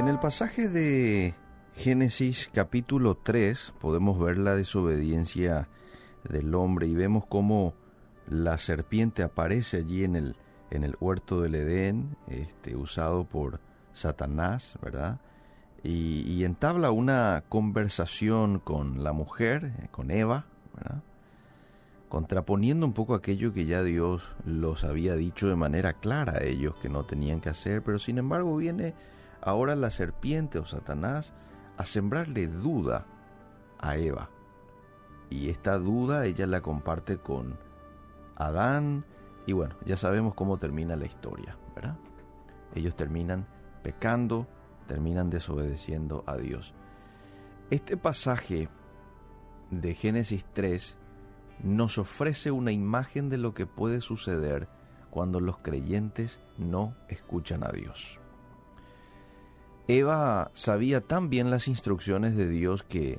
En el pasaje de Génesis capítulo 3 podemos ver la desobediencia del hombre y vemos cómo la serpiente aparece allí en el, en el huerto del Edén, este, usado por Satanás, ¿verdad? Y, y entabla una conversación con la mujer, con Eva, ¿verdad? contraponiendo un poco aquello que ya Dios los había dicho de manera clara a ellos que no tenían que hacer, pero sin embargo viene ahora la serpiente o Satanás a sembrarle duda a Eva. Y esta duda ella la comparte con Adán y bueno, ya sabemos cómo termina la historia, ¿verdad? Ellos terminan pecando, terminan desobedeciendo a Dios. Este pasaje de Génesis 3 nos ofrece una imagen de lo que puede suceder cuando los creyentes no escuchan a Dios. Eva sabía tan bien las instrucciones de Dios que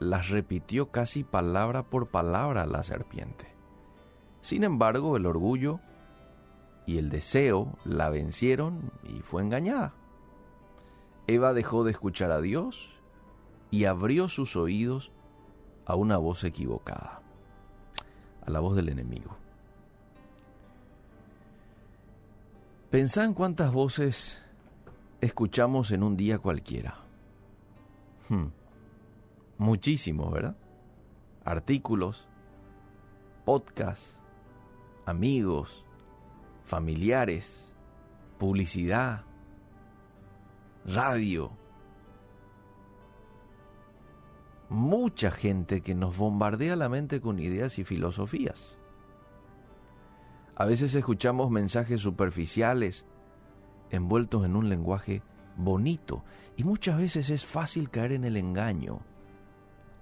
las repitió casi palabra por palabra a la serpiente. Sin embargo, el orgullo y el deseo la vencieron y fue engañada. Eva dejó de escuchar a Dios y abrió sus oídos a una voz equivocada a la voz del enemigo. Pensá en cuántas voces escuchamos en un día cualquiera. Hmm. Muchísimo, ¿verdad? Artículos, podcasts, amigos, familiares, publicidad, radio, mucha gente que nos bombardea la mente con ideas y filosofías. A veces escuchamos mensajes superficiales envueltos en un lenguaje bonito y muchas veces es fácil caer en el engaño,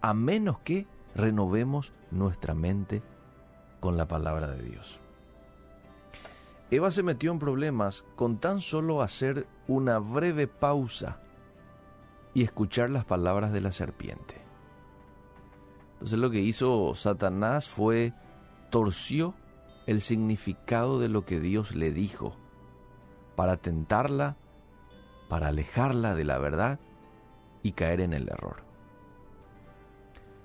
a menos que renovemos nuestra mente con la palabra de Dios. Eva se metió en problemas con tan solo hacer una breve pausa y escuchar las palabras de la serpiente. Entonces lo que hizo Satanás fue torció el significado de lo que Dios le dijo para tentarla, para alejarla de la verdad y caer en el error.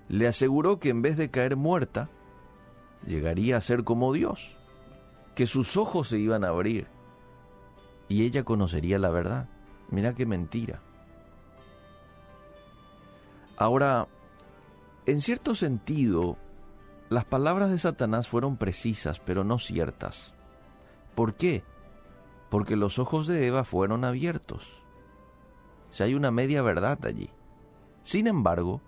Le aseguró que en vez de caer muerta, llegaría a ser como Dios, que sus ojos se iban a abrir y ella conocería la verdad. Mira qué mentira. Ahora, en cierto sentido, las palabras de Satanás fueron precisas, pero no ciertas. ¿Por qué? Porque los ojos de Eva fueron abiertos. Si hay una media verdad allí. Sin embargo,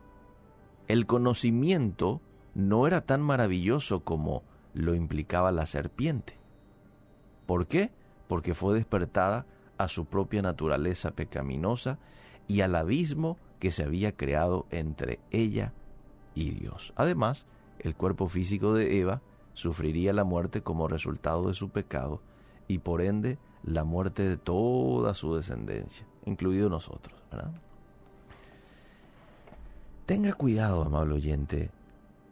el conocimiento no era tan maravilloso como lo implicaba la serpiente. ¿Por qué? Porque fue despertada a su propia naturaleza pecaminosa y al abismo que se había creado entre ella y Dios. Además, el cuerpo físico de Eva sufriría la muerte como resultado de su pecado y por ende la muerte de toda su descendencia, incluido nosotros. Tenga cuidado, amable oyente,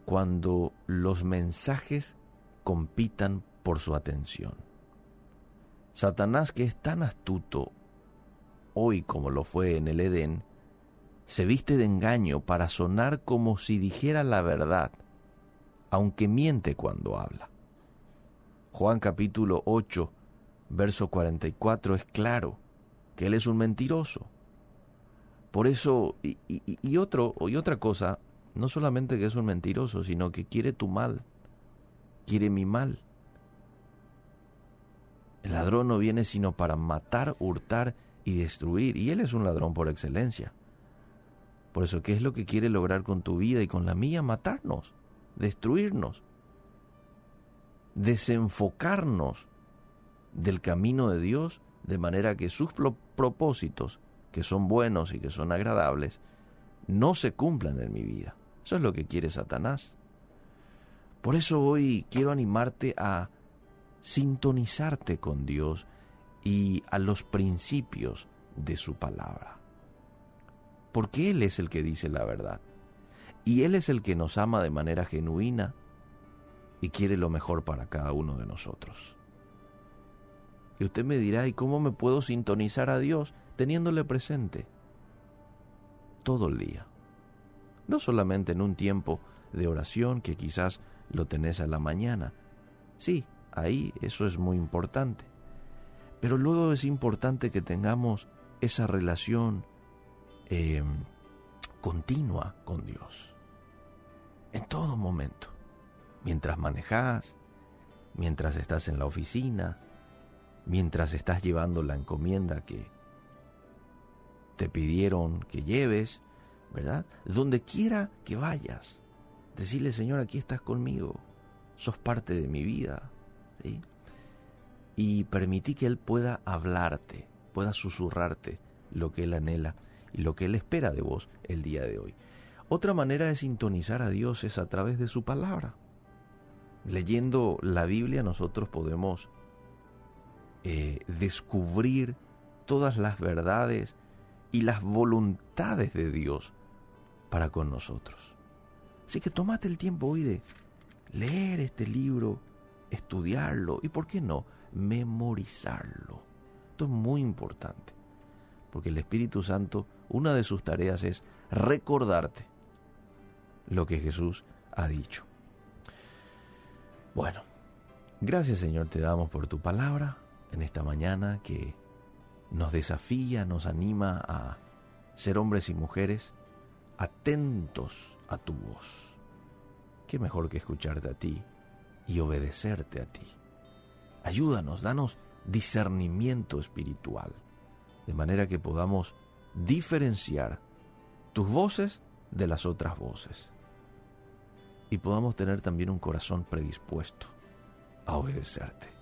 cuando los mensajes compitan por su atención. Satanás, que es tan astuto hoy como lo fue en el Edén, se viste de engaño para sonar como si dijera la verdad, aunque miente cuando habla. Juan capítulo 8, verso 44 es claro que él es un mentiroso. Por eso, y, otro, y otra cosa, no solamente que es un mentiroso, sino que quiere tu mal, quiere mi mal. El ladrón no viene sino para matar, hurtar y destruir, y él es un ladrón por excelencia. Por eso, ¿qué es lo que quiere lograr con tu vida y con la mía? Matarnos, destruirnos, desenfocarnos del camino de Dios de manera que sus propósitos, que son buenos y que son agradables, no se cumplan en mi vida. Eso es lo que quiere Satanás. Por eso hoy quiero animarte a sintonizarte con Dios y a los principios de su palabra porque Él es el que dice la verdad. Y Él es el que nos ama de manera genuina y quiere lo mejor para cada uno de nosotros. Y usted me dirá, ¿y cómo me puedo sintonizar a Dios teniéndole presente? Todo el día. No solamente en un tiempo de oración que quizás lo tenés a la mañana. Sí, ahí eso es muy importante. Pero luego es importante que tengamos esa relación em, continua con Dios. En todo momento. Mientras manejas, mientras estás en la oficina, mientras estás llevando la encomienda que te pidieron que lleves, ¿verdad? Donde quiera que vayas, decirle, Señor, aquí estás conmigo, sos parte de mi vida, ¿sí? Y permití que Él pueda hablarte, pueda susurrarte lo que Él anhela y lo que Él espera de vos el día de hoy. Otra manera de sintonizar a Dios es a través de su palabra. Leyendo la Biblia nosotros podemos eh, descubrir todas las verdades y las voluntades de Dios para con nosotros. Así que tomate el tiempo hoy de leer este libro, estudiarlo y, ¿por qué no?, memorizarlo. Esto es muy importante, porque el Espíritu Santo, una de sus tareas es recordarte lo que Jesús ha dicho. Bueno, gracias Señor te damos por tu palabra en esta mañana que nos desafía, nos anima a ser hombres y mujeres atentos a tu voz. ¿Qué mejor que escucharte a ti y obedecerte a ti? Ayúdanos, danos discernimiento espiritual, de manera que podamos diferenciar tus voces de las otras voces y podamos tener también un corazón predispuesto a obedecerte.